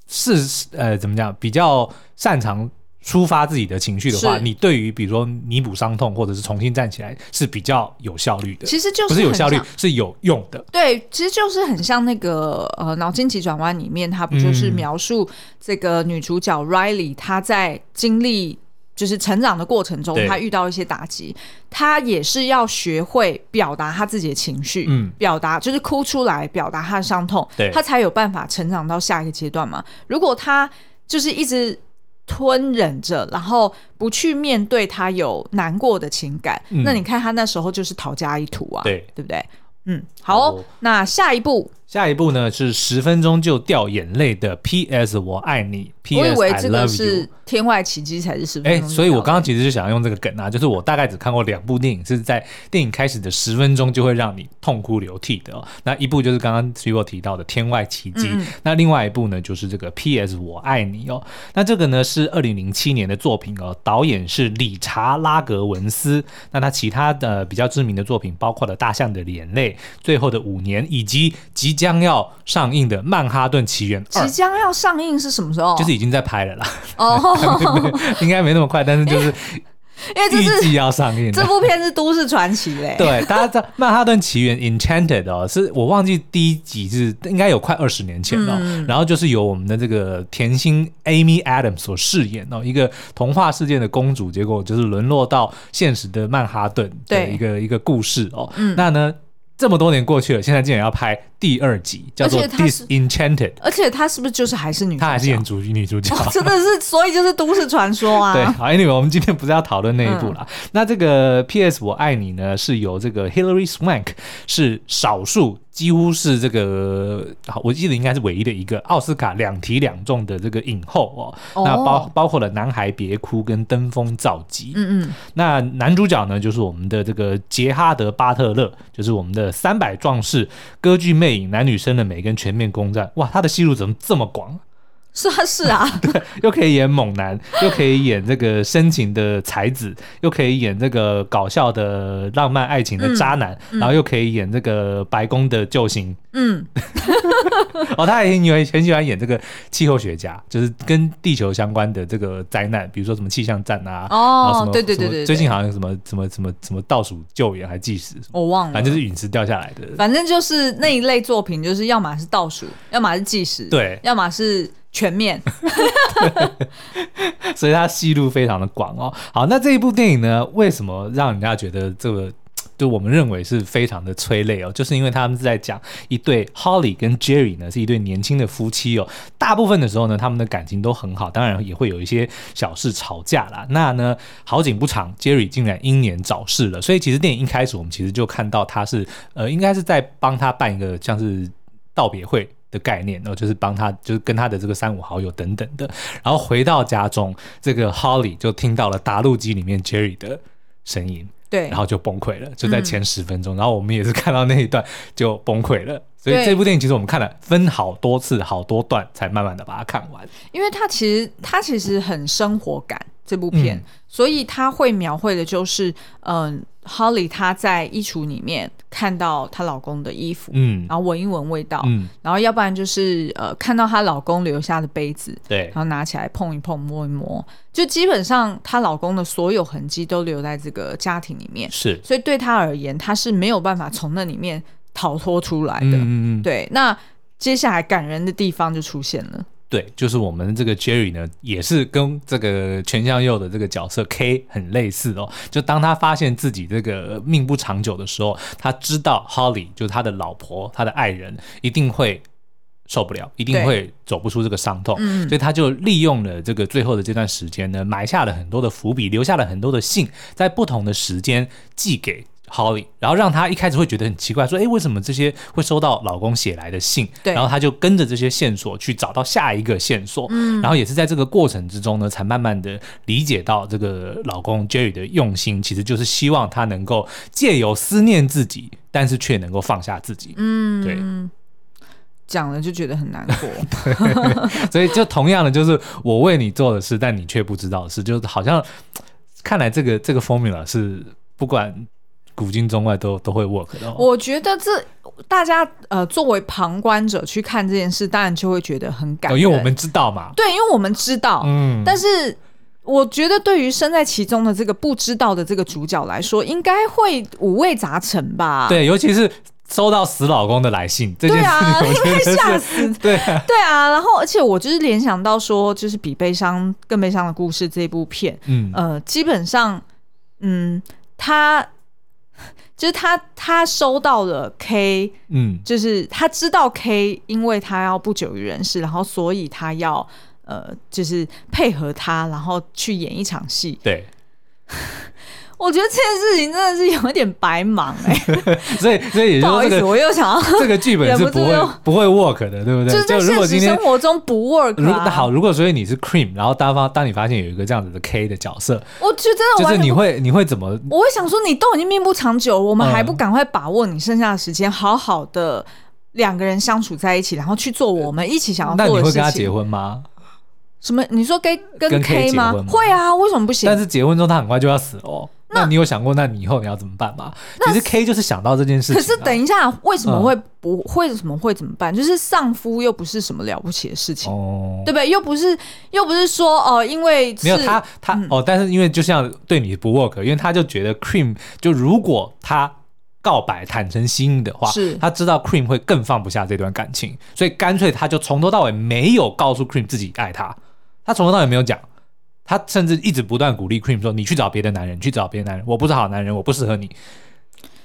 [SPEAKER 1] 是呃怎么讲，比较擅长抒发自己的情绪的话，你对于比如说弥补伤痛或者是重新站起来是比较有效率的。
[SPEAKER 2] 其实就是
[SPEAKER 1] 不是有效率，是有用的。
[SPEAKER 2] 对，其实就是很像那个呃脑筋急转弯里面，它不就是描述这个女主角 Riley 她在经历。就是成长的过程中，他遇到一些打击，他也是要学会表达他自己的情绪，嗯，表达就是哭出来，表达他的伤痛，对，他才有办法成长到下一个阶段嘛。如果他就是一直吞忍着，然后不去面对他有难过的情感，嗯，那你看他那时候就是逃家一途啊，对，对不对？嗯，好哦，好，那下一步。
[SPEAKER 1] 下一步呢是十分钟就掉眼泪的 P.S. 我爱你。P.S.
[SPEAKER 2] 我以为这个是天外奇迹才是十分钟。哎，
[SPEAKER 1] 所以我刚刚其实就想要用这个梗啊，就是我大概只看过两部电影，是在电影开始的十分钟就会让你痛哭流涕的哦。那一部就是刚刚 Swivel 提到的天外奇迹，嗯、那另外一部呢就是这个 P.S. 我爱你哦。那这个呢是二零零七年的作品哦，导演是理查拉格文斯。那他其他的比较知名的作品包括了《大象的眼泪》、《最后的五年》以及即将要上映的《曼哈顿奇缘二》，
[SPEAKER 2] 即将要上映是什么时候？
[SPEAKER 1] 就是已经在拍了啦。哦，应该没那么快，但是就是
[SPEAKER 2] 因为预
[SPEAKER 1] 计要上映。
[SPEAKER 2] 这部片是都市传奇嘞。
[SPEAKER 1] 对，大家知道《曼哈顿奇缘》（Enchanted） 哦，是我忘记第一集是应该有快二十年前了。嗯、然后就是由我们的这个甜心 Amy Adams 所饰演哦，一个童话世界的公主，结果就是沦落到现实的曼哈顿的一个一个故事哦。嗯、那呢？这么多年过去了，现在竟然要拍第二集，叫做《Disenchanted》，
[SPEAKER 2] 而且她是不是就是还是女？
[SPEAKER 1] 她还是演主女主角，
[SPEAKER 2] 哦，真的是，所以就是都市传说啊。
[SPEAKER 1] 对，好，Anyway，我们今天不是要讨论那一部啦。嗯、那这个《P.S. 我爱你》呢，是由这个 Hilary Swank 是少数。几乎是这个，我记得应该是唯一的一个奥斯卡两提两中的这个影后哦。Oh. 那包包括了《男孩别哭》跟《登峰造极》。嗯嗯。那男主角呢，就是我们的这个杰哈德·巴特勒，就是我们的《三百壮士》、歌剧《魅影》、男女生的美跟全面攻占。哇，他的戏路怎么这么广？
[SPEAKER 2] 是啊，是啊，
[SPEAKER 1] 对，又可以演猛男，又可以演这个深情的才子，又可以演这个搞笑的浪漫爱情的渣男，嗯嗯、然后又可以演这个白宫的救星。嗯，哦，他也很喜欢很喜欢演这个气候学家，就是跟地球相关的这个灾难，比如说什么气象站啊，
[SPEAKER 2] 哦，对对对对，
[SPEAKER 1] 最近好像有什么什么什么什么倒数救援还计时，
[SPEAKER 2] 我忘了，
[SPEAKER 1] 反正就是陨石掉下来的，
[SPEAKER 2] 反正就是那一类作品，就是要么是倒数，要么是计时，
[SPEAKER 1] 对，
[SPEAKER 2] 要么是。全面，
[SPEAKER 1] 所以他戏路非常的广哦。好，那这一部电影呢，为什么让人家觉得这个就我们认为是非常的催泪哦？就是因为他们是在讲一对 Holly 跟 Jerry 呢，是一对年轻的夫妻哦。大部分的时候呢，他们的感情都很好，当然也会有一些小事吵架啦。那呢，好景不长，Jerry 竟然英年早逝了。所以其实电影一开始，我们其实就看到他是呃，应该是在帮他办一个像是道别会。的概念，然后就是帮他，就是跟他的这个三五好友等等的，然后回到家中，这个 Holly 就听到了打录机里面 Jerry 的声音，
[SPEAKER 2] 对，
[SPEAKER 1] 然后就崩溃了，就在前十分钟，嗯、然后我们也是看到那一段就崩溃了，所以这部电影其实我们看了分好多次、好多段，才慢慢的把它看完，
[SPEAKER 2] 因为它其实它其实很生活感。这部片，嗯、所以它会描绘的就是，嗯、呃，Holly 她在衣橱里面看到她老公的衣服，嗯，然后闻一闻味道，嗯，然后要不然就是呃，看到她老公留下的杯子，对，然后拿起来碰一碰，摸一摸，就基本上她老公的所有痕迹都留在这个家庭里面，是，所以对她而言，她是没有办法从那里面逃脱出来的，嗯嗯，对，那接下来感人的地方就出现了。
[SPEAKER 1] 对，就是我们这个 Jerry 呢，也是跟这个全相佑的这个角色 K 很类似哦。就当他发现自己这个命不长久的时候，他知道 Holly 就是他的老婆，他的爱人一定会受不了，一定会走不出这个伤痛，嗯，所以他就利用了这个最后的这段时间呢，埋下了很多的伏笔，留下了很多的信，在不同的时间寄给。Holly，然后让她一开始会觉得很奇怪，说：“哎，为什么这些会收到老公写来的信？”对，然后她就跟着这些线索去找到下一个线索。嗯，然后也是在这个过程之中呢，才慢慢的理解到这个老公 Jerry 的用心，其实就是希望他能够借由思念自己，但是却能够放下自己。嗯，对，
[SPEAKER 2] 讲了就觉得很难过。
[SPEAKER 1] 所以就同样的，就是我为你做的事，但你却不知道的事，就是好像看来这个这个 formula 是不管。古今中外都都会 work 的。
[SPEAKER 2] 我觉得这大家呃作为旁观者去看这件事，当然就会觉得很感动，
[SPEAKER 1] 因为我们知道嘛。
[SPEAKER 2] 对，因为我们知道。嗯。但是我觉得对于身在其中的这个不知道的这个主角来说，应该会五味杂陈吧。
[SPEAKER 1] 对，尤其是收到死老公的来信，这件事情应该
[SPEAKER 2] 吓死。对对啊，然后而且我就是联想到说，就是比悲伤更悲伤的故事这部片，嗯呃，基本上嗯他。就是他，他收到了 K，嗯，就是他知道 K，因为他要不久于人世，然后所以他要呃，就是配合他，然后去演一场戏，
[SPEAKER 1] 对。
[SPEAKER 2] 我觉得这件事情真的是有一点白忙哎、欸，
[SPEAKER 1] 所以所以也就是这个，
[SPEAKER 2] 我又想要
[SPEAKER 1] 这个剧本是不会不会 work 的，对不对？
[SPEAKER 2] 就是在现实生活中不 work、啊。
[SPEAKER 1] 如果好，如果所以你是 Cream，然后当方当你发现有一个这样子的 K 的角色，
[SPEAKER 2] 我觉得真的
[SPEAKER 1] 就是你会你会怎么？
[SPEAKER 2] 我会想说，你都已经命不长久，我们还不赶快把握你剩下的时间，好好的两个人相处在一起，然后去做我们一起想要做的事情。那你会
[SPEAKER 1] 跟他结婚吗？
[SPEAKER 2] 什么？你说跟跟 K 吗？会啊，为什么不行？
[SPEAKER 1] 但是结婚之后他很快就要死哦。那你有想过，那你以后你要怎么办吗？其实 K 就是想到这件事情。
[SPEAKER 2] 可是等一下，为什么会不会什么会怎么办？就是丧夫又不是什么了不起的事情，对不对？又不是又不是说哦，因为
[SPEAKER 1] 没有他他哦，但是因为就像对你不 work，因为他就觉得 Cream 就如果他告白坦诚心意的话，是他知道 Cream 会更放不下这段感情，所以干脆他就从头到尾没有告诉 Cream 自己爱他，他从头到尾没有讲。他甚至一直不断鼓励 Cream 说：“你去找别的男人，去找别的男人，我不是好男人，我不适合你。”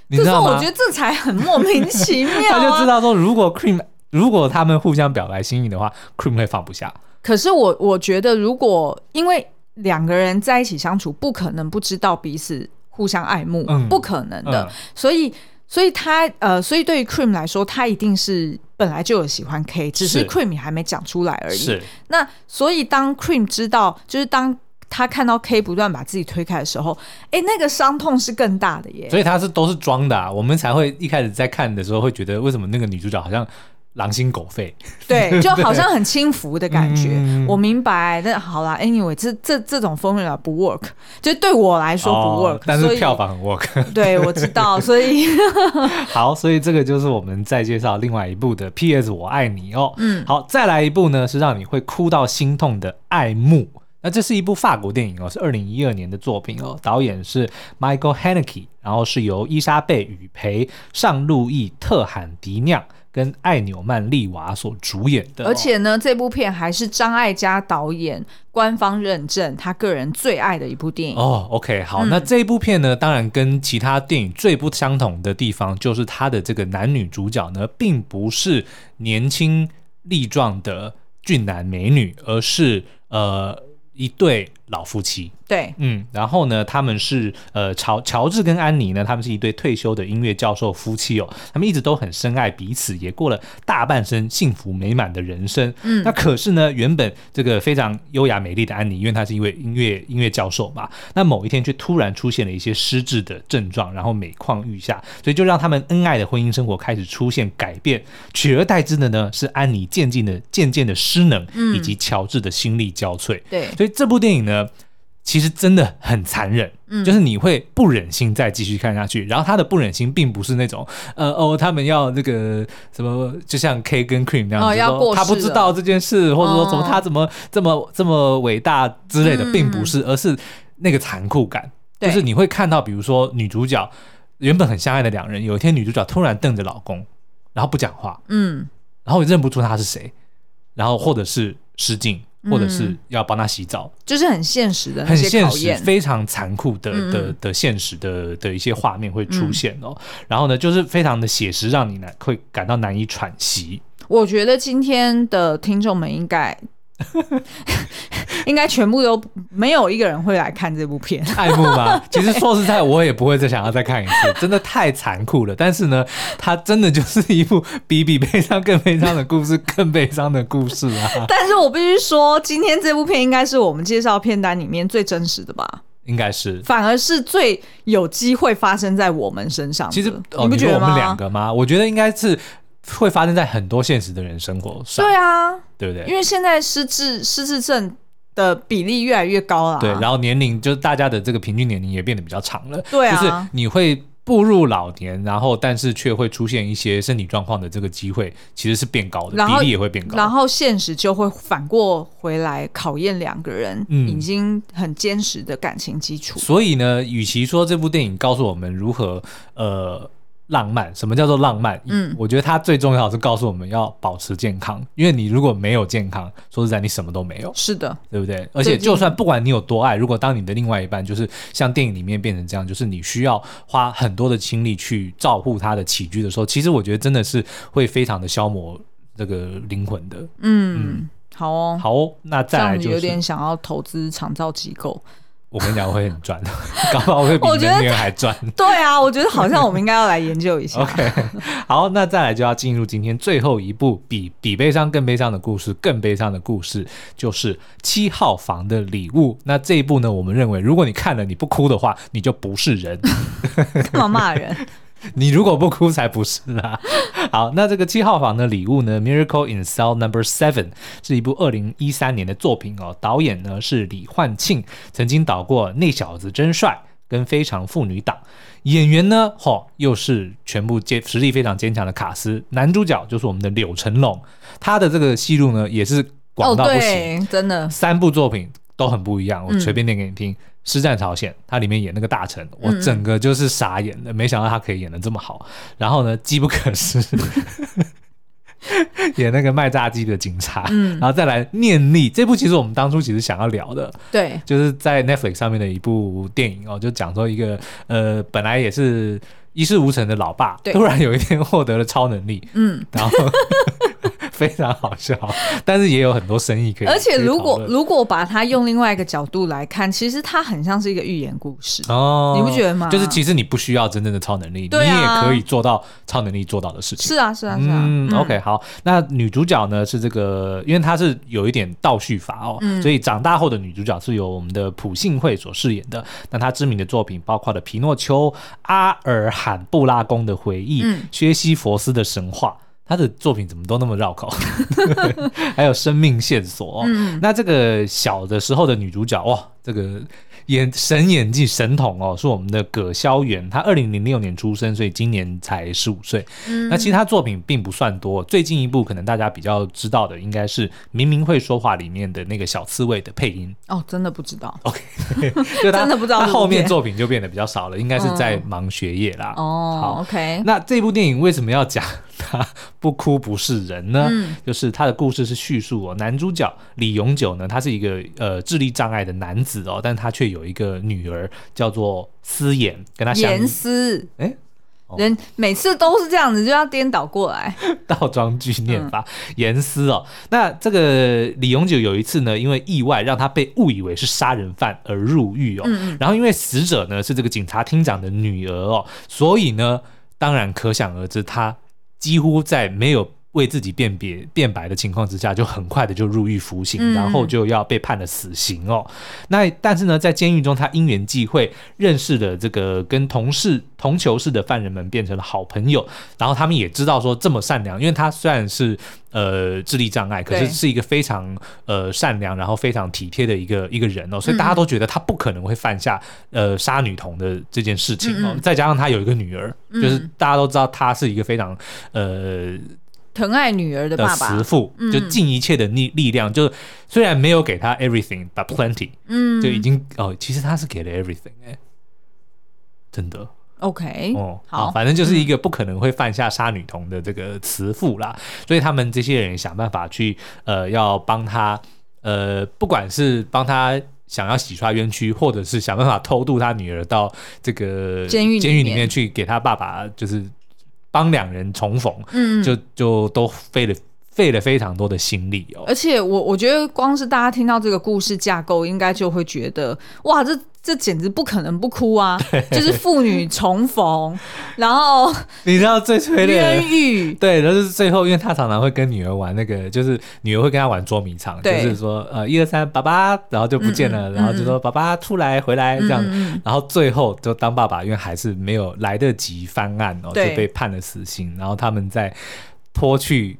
[SPEAKER 1] 你知道吗？
[SPEAKER 2] 我觉得这才很莫名其妙、啊。
[SPEAKER 1] 他就知道说，如果 Cream 如果他们互相表白心意的话，Cream 会放不下。
[SPEAKER 2] 可是我我觉得，如果因为两个人在一起相处，不可能不知道彼此互相爱慕，嗯、不可能的。嗯、所以，所以他呃，所以对于 Cream 来说，他一定是。本来就有喜欢 K，只是 Cream 还没讲出来而已。是。那所以当 Cream 知道，就是当他看到 K 不断把自己推开的时候，哎，那个伤痛是更大的耶。
[SPEAKER 1] 所以他是都是装的啊，我们才会一开始在看的时候会觉得，为什么那个女主角好像。狼心狗肺，
[SPEAKER 2] 对，就好像很轻浮的感觉。嗯、我明白，那好啦，anyway，这这这种 formula 不 work，就对我来说不 work，、哦、
[SPEAKER 1] 但是票房很 work。
[SPEAKER 2] 对，我知道，所以
[SPEAKER 1] 好，所以这个就是我们再介绍另外一部的 P.S. 我爱你哦。嗯，好，再来一部呢，是让你会哭到心痛的爱慕。那这是一部法国电影哦，是二零一二年的作品哦，导演是 Michael Haneke，然后是由伊莎贝·雨培、尚路易·特罕迪酿。跟艾纽曼利娃所主演的，
[SPEAKER 2] 而且呢，这部片还是张艾嘉导演官方认证他个人最爱的一部电影
[SPEAKER 1] 哦。OK，好，嗯、那这一部片呢，当然跟其他电影最不相同的地方，就是他的这个男女主角呢，并不是年轻力壮的俊男美女，而是呃一对老夫妻。
[SPEAKER 2] 对，
[SPEAKER 1] 嗯，然后呢，他们是呃，乔乔治跟安妮呢，他们是一对退休的音乐教授夫妻哦，他们一直都很深爱彼此，也过了大半生幸福美满的人生。嗯，那可是呢，原本这个非常优雅美丽的安妮，因为她是一位音乐音乐教授嘛，那某一天却突然出现了一些失智的症状，然后每况愈下，所以就让他们恩爱的婚姻生活开始出现改变，取而代之的呢是安妮渐渐的渐渐的失能，以及乔治的心力交瘁。对，所以这部电影呢。其实真的很残忍，嗯，就是你会不忍心再继续看下去。然后他的不忍心并不是那种，呃哦，他们要那个什么，就像 K 跟 Cream 那样子，他不知道这件事，或者说怎么他怎么这么这么伟大之类的，并不是，而是那个残酷感，就是你会看到，比如说女主角原本很相爱的两人，有一天女主角突然瞪着老公，然后不讲话，嗯，然后认不出他是谁，然后或者是失禁。或者是要帮他洗澡，
[SPEAKER 2] 就是很现实的、
[SPEAKER 1] 很现实、非常残酷的的的现实的的一些画面会出现哦。然后呢，就是非常的写实，让你难会感到难以喘息。
[SPEAKER 2] 我觉得今天的听众们应该。应该全部都没有一个人会来看这部片，
[SPEAKER 1] 爱慕吗？其实说实在，我也不会再想要再看一次，真的太残酷了。但是呢，它真的就是一部比比悲伤更悲伤的故事，更悲伤的故事啊！
[SPEAKER 2] 但是我必须说，今天这部片应该是我们介绍片单里面最真实的吧？
[SPEAKER 1] 应该是，
[SPEAKER 2] 反而是最有机会发生在我们身上。
[SPEAKER 1] 其实你不觉得我们两个吗？我觉得应该是。会发生在很多现实的人生活上。
[SPEAKER 2] 对啊，
[SPEAKER 1] 对不对？
[SPEAKER 2] 因为现在失智失智症的比例越来越高了。
[SPEAKER 1] 对，然后年龄就是大家的这个平均年龄也变得比较长了。
[SPEAKER 2] 对啊，
[SPEAKER 1] 就是你会步入老年，然后但是却会出现一些身体状况的这个机会，其实是变高的，比例也会变高。
[SPEAKER 2] 然后现实就会反过回来考验两个人已经很坚实的感情基础。
[SPEAKER 1] 嗯。所以呢，与其说这部电影告诉我们如何呃。浪漫，什么叫做浪漫？嗯，我觉得它最重要的是告诉我们要保持健康，因为你如果没有健康，说实在，你什么都没有。是的，对不对？而且，就算不管你有多爱，如果当你的另外一半就是像电影里面变成这样，就是你需要花很多的精力去照顾他的起居的时候，其实我觉得真的是会非常的消磨这个灵魂的。嗯，嗯
[SPEAKER 2] 好哦，
[SPEAKER 1] 好哦，那再来就是
[SPEAKER 2] 有点想要投资长照机构。
[SPEAKER 1] 我跟你讲，我会很赚，搞不好我会比今天还赚。
[SPEAKER 2] 对啊，我觉得好像我们应该要来研究一下。
[SPEAKER 1] OK，好，那再来就要进入今天最后一部比比悲伤更悲伤的故事，更悲伤的故事就是七号房的礼物。那这一部呢，我们认为，如果你看了你不哭的话，你就不是人。
[SPEAKER 2] 干嘛骂人？
[SPEAKER 1] 你如果不哭才不是啦！好，那这个七号房的礼物呢，《Miracle in Cell Number Seven》是一部二零一三年的作品哦。导演呢是李焕庆，曾经导过《那小子真帅》跟《非常妇女档》。演员呢，嚯、哦，又是全部坚实力非常坚强的卡司。男主角就是我们的柳成龙，他的这个戏路呢也是广到不行，
[SPEAKER 2] 哦、真的
[SPEAKER 1] 三部作品都很不一样。我随便念给你听。嗯《师战朝鲜》，他里面演那个大臣，我整个就是傻眼的，嗯、没想到他可以演的这么好。然后呢，机不可失，演那个卖炸鸡的警察。嗯，然后再来《念力》这部，其实我们当初其实想要聊的，
[SPEAKER 2] 对，
[SPEAKER 1] 就是在 Netflix 上面的一部电影哦，就讲说一个呃，本来也是一事无成的老爸，突然有一天获得了超能力，嗯，然后。非常好笑，但是也有很多生意可以。
[SPEAKER 2] 而且如果如果把它用另外一个角度来看，其实它很像是一个寓言故事哦，你不觉得吗？
[SPEAKER 1] 就是其实你不需要真正的超能力，啊、你也可以做到超能力做到的事情。
[SPEAKER 2] 是啊，是啊，是啊。嗯
[SPEAKER 1] ，OK，好。那女主角呢是这个，因为她是有一点倒叙法哦，嗯、所以长大后的女主角是由我们的朴信惠所饰演的。那她知名的作品包括了《皮诺丘》、《阿尔罕布拉宫的回忆》、嗯、薛西佛斯的神话。他的作品怎么都那么绕口，还有生命线索。嗯、那这个小的时候的女主角哇，这个。演神演技神童哦，是我们的葛萧元，他二零零六年出生，所以今年才十五岁。嗯，那其实他作品并不算多，最近一部可能大家比较知道的，应该是《明明会说话》里面的那个小刺猬的配音。
[SPEAKER 2] 哦，真的不知道。
[SPEAKER 1] OK，
[SPEAKER 2] 就他真的不知道。
[SPEAKER 1] 他后面作品就变得比较少了，应该是在忙学业啦。
[SPEAKER 2] 哦，好，OK。
[SPEAKER 1] 那这部电影为什么要讲他不哭不是人呢？嗯，就是他的故事是叙述哦，男主角李永久呢，他是一个呃智力障碍的男子哦，但他却有。有一个女儿叫做思妍，跟她相
[SPEAKER 2] 严思，
[SPEAKER 1] 哎，
[SPEAKER 2] 人每次都是这样子，就要颠倒过来，
[SPEAKER 1] 倒装句念法，严丝哦。那这个李永久有一次呢，因为意外让他被误以为是杀人犯而入狱哦。然后因为死者呢是这个警察厅长的女儿哦，所以呢，当然可想而知，他几乎在没有。为自己辨别辩白的情况之下，就很快的就入狱服刑，然后就要被判了死刑哦。嗯、那但是呢，在监狱中，他因缘际会认识了这个跟同事同囚室的犯人们，变成了好朋友。然后他们也知道说这么善良，因为他虽然是呃智力障碍，可是是一个非常呃善良，然后非常体贴的一个一个人哦。所以大家都觉得他不可能会犯下呃杀女童的这件事情哦。嗯、再加上他有一个女儿，就是大家都知道他是一个非常呃。
[SPEAKER 2] 疼爱女儿的爸爸，
[SPEAKER 1] 慈父就尽一切的力力量，嗯、就虽然没有给他 everything but plenty，嗯，就已经哦，其实他是给了 everything 哎、欸，真的
[SPEAKER 2] ，OK，
[SPEAKER 1] 哦，好，反正就是一个不可能会犯下杀女童的这个慈父啦，嗯、所以他们这些人想办法去呃，要帮他呃，不管是帮他想要洗刷冤屈，或者是想办法偷渡他女儿到这个监狱监狱里面去给他爸爸就是。帮两人重逢，嗯，就就都飞了费了非常多的心力哦。
[SPEAKER 2] 而且我我觉得，光是大家听到这个故事架构，应该就会觉得，哇，这这简直不可能不哭啊！就是父女重逢，然后
[SPEAKER 1] 你知道最催泪
[SPEAKER 2] 冤狱，
[SPEAKER 1] 对，然后是最后，因为他常常会跟女儿玩那个，就是女儿会跟他玩捉迷藏，就是说呃一二三，爸爸，然后就不见了，嗯嗯然后就说爸爸出来回来这样，然后最后就当爸爸，因为还是没有来得及翻案哦，对就被判了死刑，然后他们在拖去。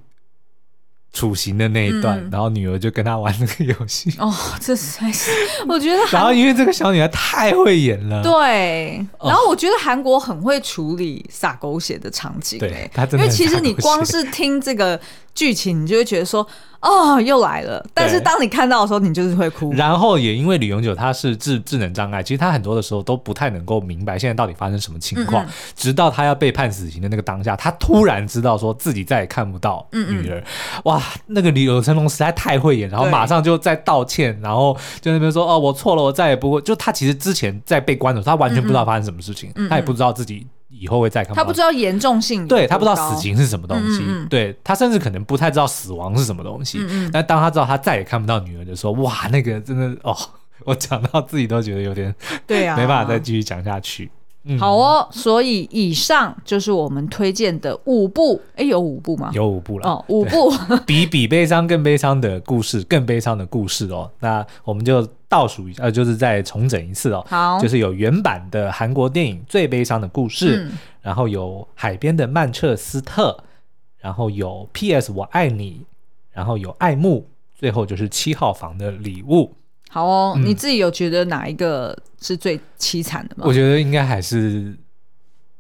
[SPEAKER 1] 处刑的那一段，嗯、然后女儿就跟他玩那个游戏。
[SPEAKER 2] 哦，这才是我觉得。
[SPEAKER 1] 然后因为这个小女孩太会演了，
[SPEAKER 2] 对。然后我觉得韩国很会处理撒狗血的场景，
[SPEAKER 1] 对，
[SPEAKER 2] 因为其实你光是听这个。剧情你就会觉得说，哦，又来了。但是当你看到的时候，你就是会哭。
[SPEAKER 1] 然后也因为李永久他是智智能障碍，其实他很多的时候都不太能够明白现在到底发生什么情况。嗯嗯，直到他要被判死刑的那个当下，他突然知道说自己再也看不到女儿。哇，那个李成龙实在太会演，然后马上就在道歉，然后就那边说哦，我错了，我再也不会。就他其实之前在被关的时候，他完全不知道发生什么事情，他也不知道自己。以后会再看到。
[SPEAKER 2] 他不知道严重性，
[SPEAKER 1] 对，他不知道死刑是什么东西，嗯嗯，对，他甚至可能不太知道死亡是什么东西。但当他知道他再也看不到女儿的时候，哇，那个真的哦，我讲到自己都觉得有点对啊，没办法再继续讲下去。嗯、
[SPEAKER 2] 好哦，所以以上就是我们推荐的五部，哎，有五部吗？
[SPEAKER 1] 有五部了
[SPEAKER 2] 哦，五部
[SPEAKER 1] 比比悲伤更悲伤的故事，更悲伤的故事哦。那我们就倒数一下，呃，就是再重整一次哦。
[SPEAKER 2] 好，
[SPEAKER 1] 就是有原版的韩国电影《最悲伤的故事》，嗯、然后有海边的曼彻斯特，然后有 P.S. 我爱你，然后有爱慕，最后就是七号房的礼物。
[SPEAKER 2] 好哦，嗯、你自己有觉得哪一个是最凄惨的吗？
[SPEAKER 1] 我觉得应该还是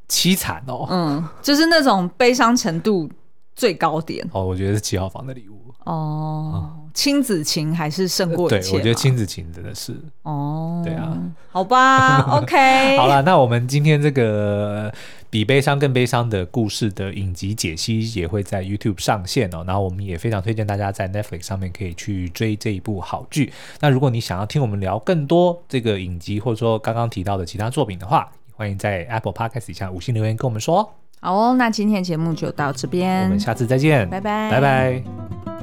[SPEAKER 1] 凄惨哦。
[SPEAKER 2] 嗯，就是那种悲伤程度最高点。
[SPEAKER 1] 哦，我觉得是七号房的礼物。
[SPEAKER 2] 哦，亲、嗯、子情还是胜过一切。
[SPEAKER 1] 对，我觉得亲子情真的是。
[SPEAKER 2] 哦，
[SPEAKER 1] 对啊。
[SPEAKER 2] 好吧，OK。
[SPEAKER 1] 好了，那我们今天这个。比悲伤更悲伤的故事的影集解析也会在 YouTube 上线哦，然后我们也非常推荐大家在 Netflix 上面可以去追这一部好剧。那如果你想要听我们聊更多这个影集，或者说刚刚提到的其他作品的话，欢迎在 Apple Podcast 底下五星留言跟我们说。
[SPEAKER 2] 好哦，那今天节目就到这边，
[SPEAKER 1] 我们下次再见，
[SPEAKER 2] 拜拜，
[SPEAKER 1] 拜拜。